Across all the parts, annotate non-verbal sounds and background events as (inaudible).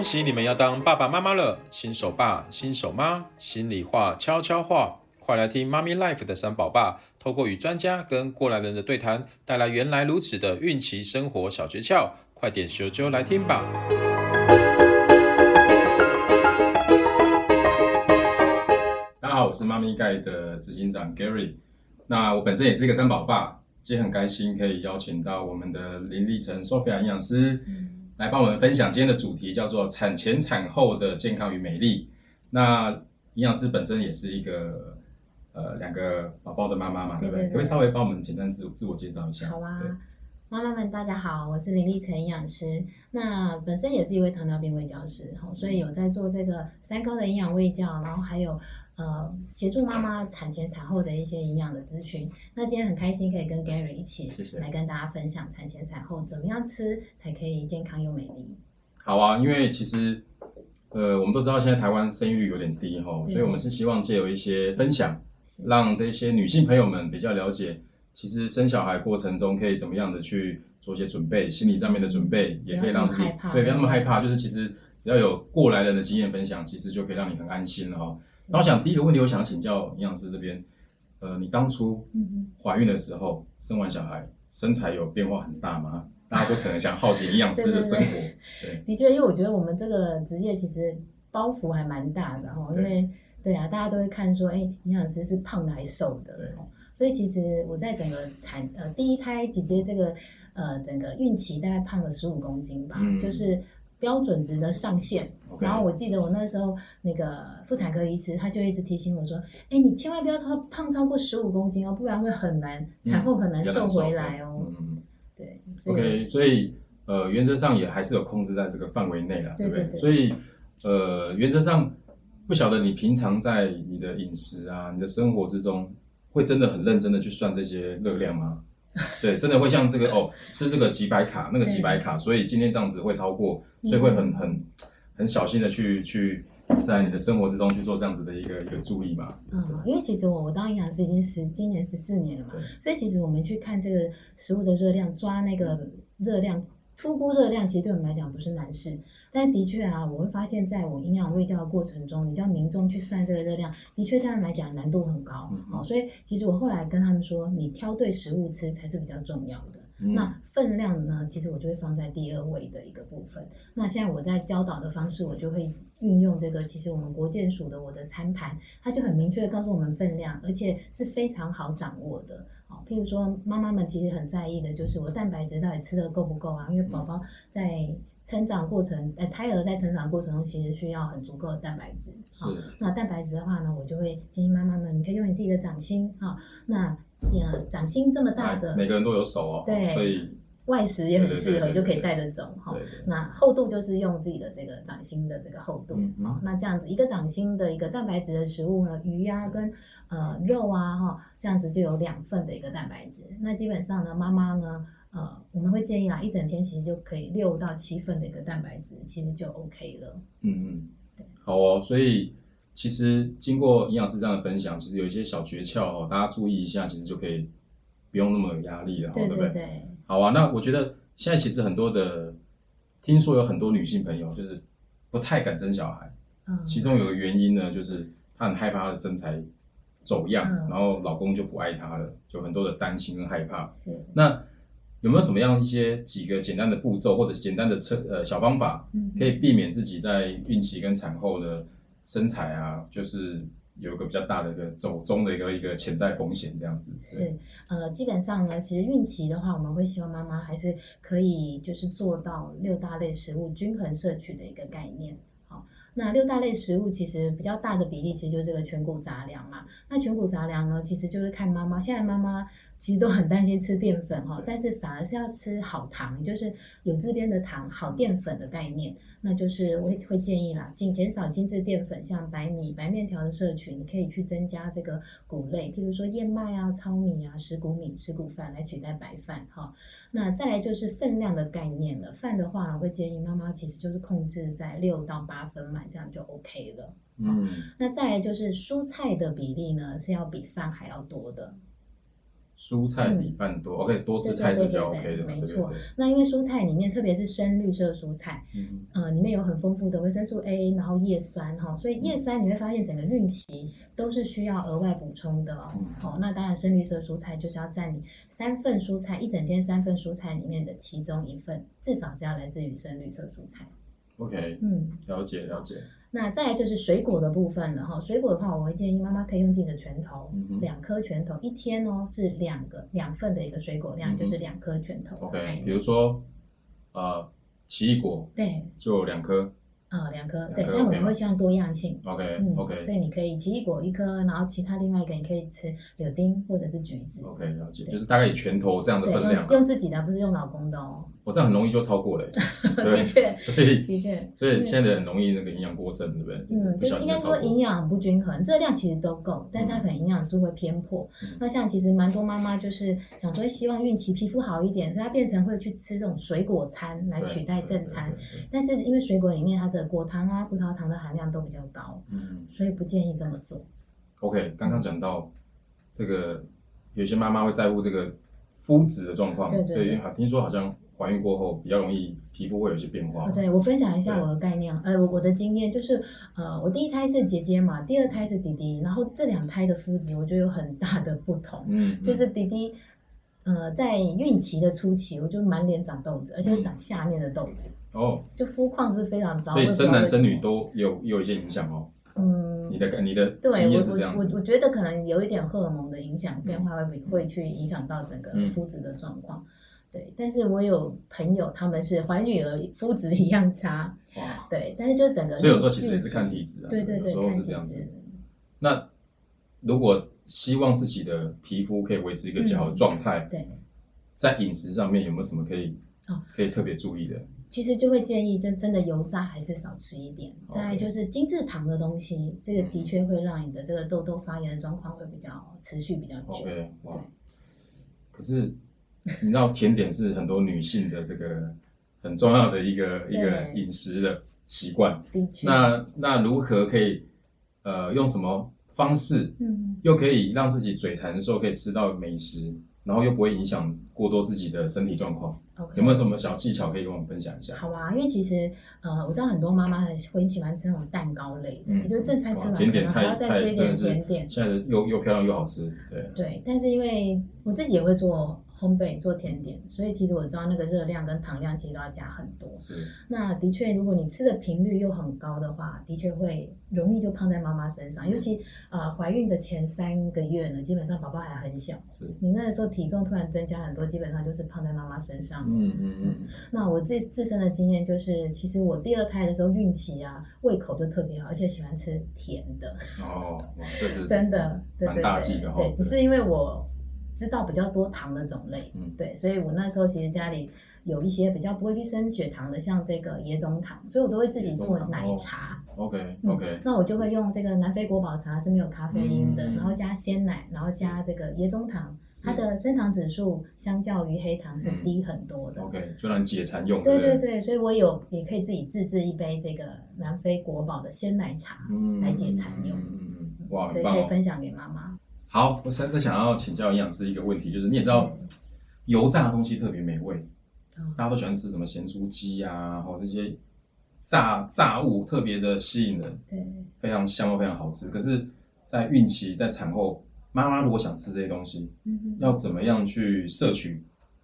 恭喜你们要当爸爸妈妈了，新手爸、新手妈，心里话、悄悄话，快来听妈咪 life 的三宝爸，透过与专家跟过来人的对谈，带来原来如此的孕期生活小诀窍，快点咻咻来听吧！大家好，我是妈咪盖的执行长 Gary，那我本身也是一个三宝爸，今天很开心可以邀请到我们的林立成 Sophia 营养师。嗯来帮我们分享今天的主题，叫做产前产后的健康与美丽。那营养师本身也是一个呃两个宝宝的妈妈嘛，对不对？可不可以稍微帮我们简单自自我介绍一下？好啊，妈妈们大家好，我是林立成营养师。那本身也是一位糖尿病卫教师，所以有在做这个三高的营养卫教，然后还有。呃，协助妈妈产前产后的一些营养的咨询。那今天很开心可以跟 Gary 一起来跟大家分享产前产后怎么样吃才可以健康又美丽。好啊，因为其实呃，我们都知道现在台湾生育率有点低哈，所以我们是希望借由一些分享，让这些女性朋友们比较了解，其实生小孩过程中可以怎么样的去做一些准备，心理上面的准备，也可以让自己对不要那么害怕，就是其实只要有过来人的经验分享，其实就可以让你很安心了哈。那我想第一个问题，我想请教营养师这边，呃，你当初怀孕的时候，生完小孩，身材有变化很大吗？大家都可能想好奇营养师的生活。对，(laughs) 的确，因为我觉得我们这个职业其实包袱还蛮大的哈，因为对啊，大家都会看说，哎，营养师是胖的还是瘦的？对，所以其实我在整个产呃第一胎姐姐这个呃整个孕期大概胖了十五公斤吧，嗯、就是。标准值的上限.然后我记得我那时候那个妇产科医师他就一直提醒我说：“哎，你千万不要超胖超过十五公斤哦，不然会很难产后很难瘦回来哦。嗯”嗯，对。OK，所以呃，原则上也还是有控制在这个范围内了，对不对？对对对，所以呃，原则上不晓得你平常在你的饮食啊、你的生活之中，会真的很认真的去算这些热量吗？对，真的会像这个 (laughs) 哦，吃这个几百卡，那个几百卡，所以今天这样子会超过，所以会很很很小心的去去在你的生活之中去做这样子的一个一个注意嘛。嗯，因为其实我我当营养师已经十今年十四年了嘛，所以其实我们去看这个食物的热量，抓那个热量。初估热量其实对我们来讲不是难事，但的确啊，我会发现在我营养卫教的过程中，你叫民众去算这个热量，的确这样来讲难度很高。好、嗯哦，所以其实我后来跟他们说，你挑对食物吃才是比较重要的。嗯、那分量呢，其实我就会放在第二位的一个部分。那现在我在教导的方式，我就会运用这个，其实我们国健署的我的餐盘，它就很明确的告诉我们分量，而且是非常好掌握的。譬如说，妈妈们其实很在意的就是我蛋白质到底吃的够不够啊？因为宝宝在成长过程，呃，胎儿在成长过程中其实需要很足够的蛋白质。好，那蛋白质的话呢，我就会建议妈妈们，你可以用你自己的掌心，哈，那呃，掌心这么大的，每个人都有手哦，对，所以外食也很适合，你就可以带着走，哈。那厚度就是用自己的这个掌心的这个厚度，好，那这样子一个掌心的一个蛋白质的食物呢，鱼呀跟。呃，肉啊，哈，这样子就有两份的一个蛋白质。那基本上呢，妈妈呢，呃，我们会建议啦，一整天其实就可以六到七份的一个蛋白质，其实就 OK 了。嗯嗯，对，好哦。所以其实经过营养师这样的分享，其实有一些小诀窍哦，大家注意一下，其实就可以不用那么有压力了，对，对，对，对不对？好啊。那我觉得现在其实很多的，听说有很多女性朋友就是不太敢生小孩，嗯，其中有个原因呢，就是她很害怕她的身材。走样，然后老公就不爱她了，就很多的担心跟害怕。是，那有没有什么样一些几个简单的步骤，或者简单的测呃小方法，可以避免自己在孕期跟产后的身材啊，就是有一个比较大的一个走中的一个一个潜在风险这样子？是，呃，基本上呢，其实孕期的话，我们会希望妈妈还是可以就是做到六大类食物均衡摄取的一个概念。好那六大类食物其实比较大的比例，其实就是这个全谷杂粮嘛。那全谷杂粮呢，其实就是看妈妈。现在妈妈其实都很担心吃淀粉哈，但是反而是要吃好糖，就是有这边的糖，好淀粉的概念。那就是我会会建议啦，尽减少精致淀粉，像白米、白面条的摄取，你可以去增加这个谷类，譬如说燕麦啊、糙米啊、石谷米、石谷饭来取代白饭哈。那再来就是分量的概念了，饭的话呢，我会建议妈妈其实就是控制在六到八分满，这样就 OK 了。嗯，那再来就是蔬菜的比例呢，是要比饭还要多的。蔬菜米饭多，OK，多吃菜是比较 OK 的，没错。那因为蔬菜里面，特别是深绿色蔬菜，嗯，呃，里面有很丰富的维生素 A，然后叶酸哈，所以叶酸你会发现整个孕期都是需要额外补充的哦。好，那当然深绿色蔬菜就是要占你三份蔬菜一整天三份蔬菜里面的其中一份，至少是要来自于深绿色蔬菜。OK，嗯，了解了解。那再来就是水果的部分了哈。水果的话，我会建议妈妈可以用自己的拳头，两颗拳头一天哦，是两个两份的一个水果量，就是两颗拳头。OK，比如说呃奇异果，对，就两颗。啊，两颗，对，那我们会希望多样性。OK，OK，所以你可以奇异果一颗，然后其他另外一个你可以吃柳丁或者是橘子。OK，了解，就是大概以拳头这样的分量。用自己的，不是用老公的哦。我这样很容易就超过了 (laughs) (laughs) 对，的确，所以的确，所以现在很容易那个营养过剩，对不对？嗯，就是应该说营养不均衡，热量其实都够，但是它可能营养素会偏颇。那像其实蛮多妈妈就是想说希望孕期皮肤好一点，所以她变成会去吃这种水果餐来取代正餐，但是因为水果里面它的果糖啊、葡萄糖的含量都比较高，嗯，所以不建议这么做。OK，刚刚讲到这个，有些妈妈会在乎这个肤质的状况，对对，因为听说好像。怀孕过后比较容易皮肤会有些变化。对，我分享一下我的概念，呃，我的经验就是，呃，我第一胎是姐姐嘛，第二胎是弟弟，然后这两胎的肤质我觉得有很大的不同。嗯，(laughs) 就是弟弟，呃，在孕期的初期，我就满脸长痘子，而且长下面的痘子。哦，就肤况是非常糟。所以生男生女都有有一些影响哦。嗯，你的感你的经验是这样子。我我觉得可能有一点荷尔蒙的影响变化会会去影响到整个肤质的状况。对，但是我有朋友，他们是怀女儿肤质一样差，哇，对，但是就是整个，所以有时候其实也是看体质啊，对对对，有时候是这样子。那如果希望自己的皮肤可以维持一个比较好的状态，对，在饮食上面有没有什么可以哦可以特别注意的？其实就会建议，就真的油炸还是少吃一点。再就是精制糖的东西，这个的确会让你的这个痘痘发炎的状况会比较持续比较久。哇，可是。你知道甜点是很多女性的这个很重要的一个一个饮食的习惯。那那如何可以呃用什么方式，嗯，又可以让自己嘴馋的时候可以吃到美食，然后又不会影响过多自己的身体状况？Okay. 有没有什么小技巧可以跟我们分享一下？好啊，因为其实呃我知道很多妈妈很会喜欢吃那种蛋糕类的，嗯，也就是正餐吃完甜点还要再吃一点甜点。现在的又又漂亮又好吃，对对。但是因为我自己也会做。烘焙做甜点，所以其实我知道那个热量跟糖量其实都要加很多。是，那的确，如果你吃的频率又很高的话，的确会容易就胖在妈妈身上。尤其呃怀孕的前三个月呢，基本上宝宝还很小，是你那个时候体重突然增加很多，基本上就是胖在妈妈身上。嗯嗯嗯。那我自自身的经验就是，其实我第二胎的时候孕期啊，胃口就特别好，而且喜欢吃甜的。哦，哇，这是 (laughs) 真的，蛮大忌的哈。对，只是因为我。知道比较多糖的种类，嗯，对，所以我那时候其实家里有一些比较不会去升血糖的，像这个椰棕糖，所以我都会自己做奶茶。OK OK，那我就会用这个南非国宝茶是没有咖啡因的，然后加鲜奶，然后加这个椰棕糖，它的升糖指数相较于黑糖是低很多的。OK，就让解馋用。对对对，所以我有也可以自己自制一杯这个南非国宝的鲜奶茶来解馋用。嗯嗯，哇，所以可以分享给妈妈。好，我现在想要请教营养师一个问题，就是你也知道，油炸的东西特别美味，大家都喜欢吃什么咸酥鸡啊，或这些炸炸物特别的吸引人，对，非常香又非常好吃。可是，在孕期在产后，妈妈如果想吃这些东西，嗯要怎么样去摄取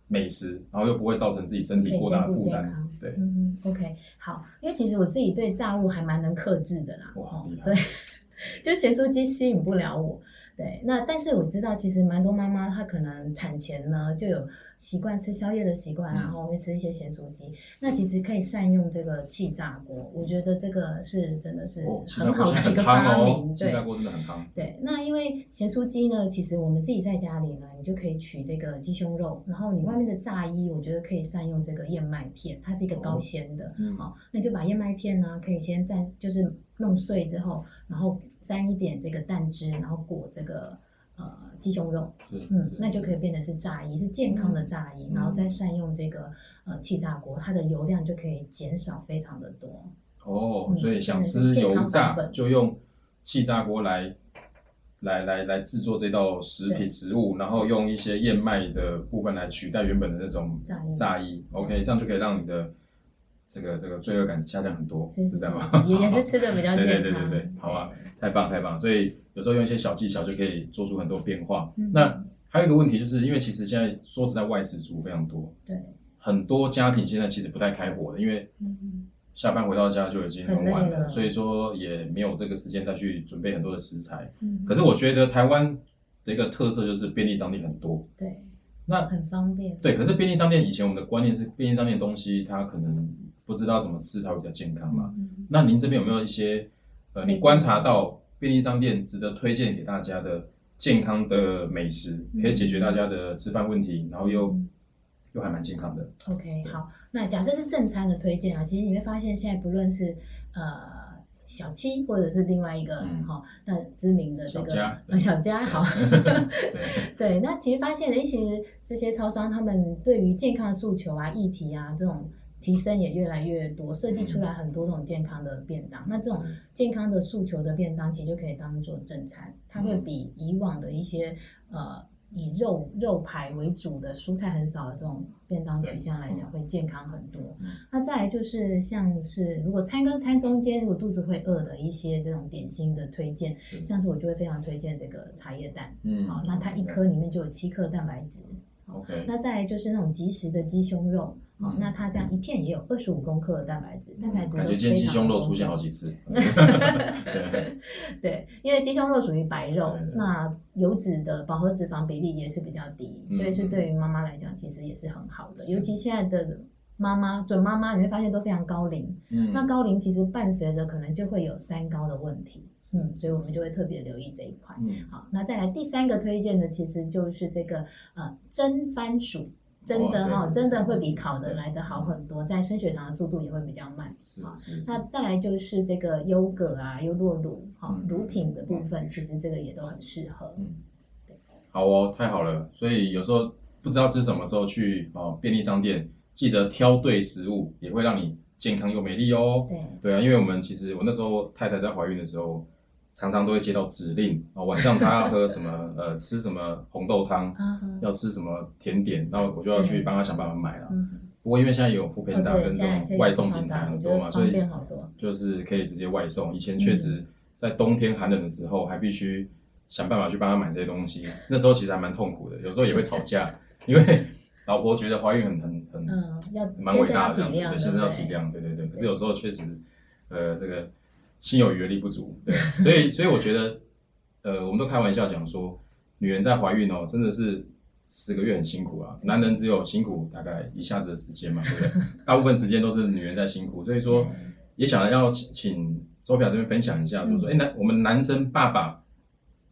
美食，然后又不会造成自己身体过大的负担？对，嗯，OK，好，因为其实我自己对炸物还蛮能克制的啦，哇，好厉害，对，(laughs) 就咸酥鸡吸引不了我。对，那但是我知道，其实蛮多妈妈她可能产前呢就有习惯吃宵夜的习惯，然后会吃一些咸酥鸡。那其实可以善用这个气炸锅，我觉得这个是真的是很好的一个发明。气炸锅真的很夯。对，那因为咸酥鸡呢，其实我们自己在家里呢，你就可以取这个鸡胸肉，然后你外面的炸衣，我觉得可以善用这个燕麦片，它是一个高纤的。好，那你就把燕麦片呢，可以先蘸，就是弄碎之后，然后。沾一点这个蛋汁，然后裹这个呃鸡胸肉，是嗯，那就可以变成是炸衣，是健康的炸衣，嗯、然后再善用这个呃气炸锅，它的油量就可以减少非常的多。哦，所以想吃油炸就用气炸锅来来来来制作这道食品食物，然后用一些燕麦的部分来取代原本的那种炸衣，OK，这样就可以让你的这个这个罪恶感下降很多，是这样吗？也也是吃的比较 (laughs) 健康，对对对对，好啊，太棒太棒，所以有时候用一些小技巧就可以做出很多变化。那还有一个问题就是，因为其实现在说实在，外食族非常多，对，很多家庭现在其实不太开火的，因为下班回到家就已经很晚了，所以说也没有这个时间再去准备很多的食材。嗯，可是我觉得台湾的一个特色就是便利商店很多，对，那很方便。对，可是便利商店以前我们的观念是便利商店的东西它可能不知道怎么吃才会比较健康嘛。嗯，那您这边有没有一些呃，你观察到便利商店值得推荐给大家的健康的美食，可以解决大家的吃饭问题，然后又又还蛮健康的。OK，好。那假设是正餐的推荐啊，其实你会发现现在不论是呃小七或者是另外一个哈那、嗯哦、知名的这个小家，小家好 (laughs) (laughs) 对，那其实发现的一些这些超商，他们对于健康诉求啊、议题啊这种提升也越来越多，设计出来很多这种健康的便当。嗯、那这种健康的诉求的便当，其实就可以当做正餐，它会比以往的一些呃。以肉肉排为主的蔬菜很少的这种便当取向来讲，会健康很多。那再来就是像是如果餐跟餐中间如果肚子会饿的一些这种点心的推荐，像是我就会非常推荐这个茶叶蛋。嗯，好，那它一颗里面就有七克蛋白质。OK，那再来就是那种即食的鸡胸肉。哦，那它这样一片也有二十五公克的蛋白质，蛋白质感觉今天鸡胸肉出现好几次。(laughs) 对，因为鸡胸肉属于白肉，那油脂的饱和脂肪比例也是比较低，所以是对于妈妈来讲其实也是很好的。尤其现在的妈妈、准妈妈，你会发现都非常高龄。嗯，那高龄其实伴随着可能就会有三高的问题。嗯，所以我们就会特别留意这一块。嗯，好，那再来第三个推荐的其实就是这个呃蒸番薯。真的哈，真的会比烤的来的好很多，在升血糖的速度也会比较慢。是是。那再来就是这个优格啊、优酪乳哈、乳品的部分，其实这个也都很适合。嗯，好哦，太好了。所以有时候不知道吃什么时候去哦便利商店，记得挑对食物，也会让你健康又美丽哦。对。对啊，因为我们其实我那时候太太在怀孕的时候。常常都会接到指令啊，晚上她要喝什么，(laughs) 呃，吃什么红豆汤，要吃什么甜点，然后我就要去帮她想办法买了。不过因为现在有 foodpanda 跟这种外送平台很多嘛，所以就是可以直接外送。以前确实在冬天寒冷的时候，还必须想办法去帮他买这些东西，那时候其实还蛮痛苦的，有时候也会吵架，(laughs) 因为老婆觉得怀孕很很很蛮伟大的这样子，对，先生要体谅，对对对。可是有时候确实，呃，这个。心有余而力不足，对，所以所以我觉得，呃，我们都开玩笑讲说，女人在怀孕哦，真的是十个月很辛苦啊，男人只有辛苦大概一下子的时间嘛，对不对？(laughs) 大部分时间都是女人在辛苦，所以说也想要请 Sophia 这边分享一下，就是说，哎，男我们男生爸爸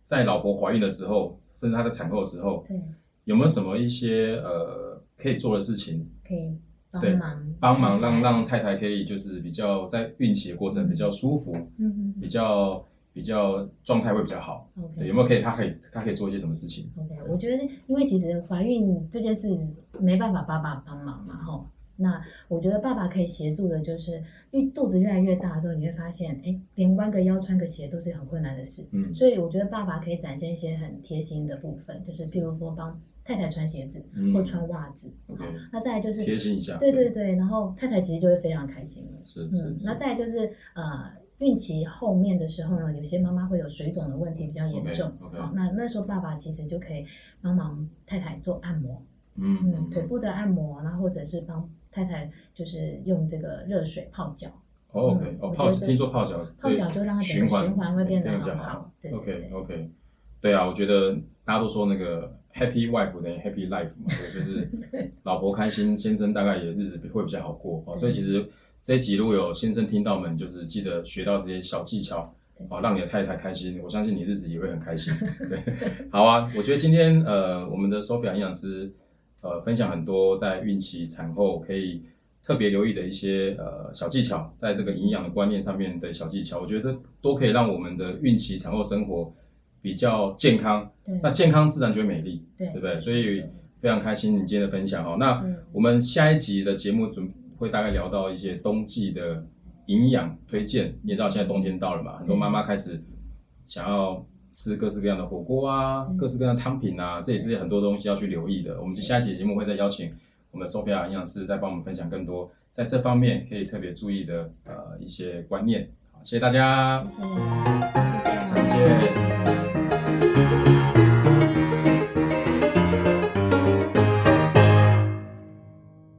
在老婆怀孕的时候，甚至她在产后的时候，对，有没有什么一些呃可以做的事情？可以。帮忙，帮忙让让太太可以就是比较在孕期的过程比较舒服，嗯，比较比较状态会比较好。OK，有没有可以他可以他可以做一些什么事情？OK，我觉得因为其实怀孕这件事没办法爸爸帮忙嘛，吼。那我觉得爸爸可以协助的，就是因为肚子越来越大的时候，你会发现，哎，连弯个腰穿个鞋都是很困难的事。嗯，所以我觉得爸爸可以展现一些很贴心的部分，就是譬如说帮太太穿鞋子或穿袜子。OK，那再来就是贴心一下。对对对，然后太太其实就会非常开心了。是是。那再来就是呃，孕期后面的时候呢，有些妈妈会有水肿的问题比较严重。OK，那那时候爸爸其实就可以帮忙太太做按摩。嗯嗯，腿部的按摩，然后或者是帮。太太就是用这个热水泡脚。哦，OK，哦，泡脚，听说泡脚，泡脚就让它循环循环会变得很好。对，OK，OK，对啊，我觉得大家都说那个 Happy Wife 等于 Happy Life 嘛，对，就是 (laughs) 老婆开心，先生大概也日子会比较好过。哦，所以其实这一集如果有先生听到们，就是记得学到这些小技巧，哦，让你的太太开心，我相信你日子也会很开心。(laughs) 对，好啊，我觉得今天呃，我们的 Sophia 营养师。呃，分享很多在孕期、产后可以特别留意的一些呃小技巧，在这个营养的观念上面的小技巧，我觉得都可以让我们的孕期、产后生活比较健康。对，那健康自然就会美丽，对，对不对？所以非常开心你今天的分享哦。那我们下一集的节目准会大概聊到一些冬季的营养推荐。你也知道现在冬天到了嘛，很多妈妈开始想要。吃各式各样的火锅啊，各式各样的汤品啊，这也是很多东西要去留意的。我们下一期节目会再邀请我们的 Sophia 营养师再帮我们分享更多在这方面可以特别注意的呃一些观念。好，谢谢大家，谢谢，谢谢，谢谢。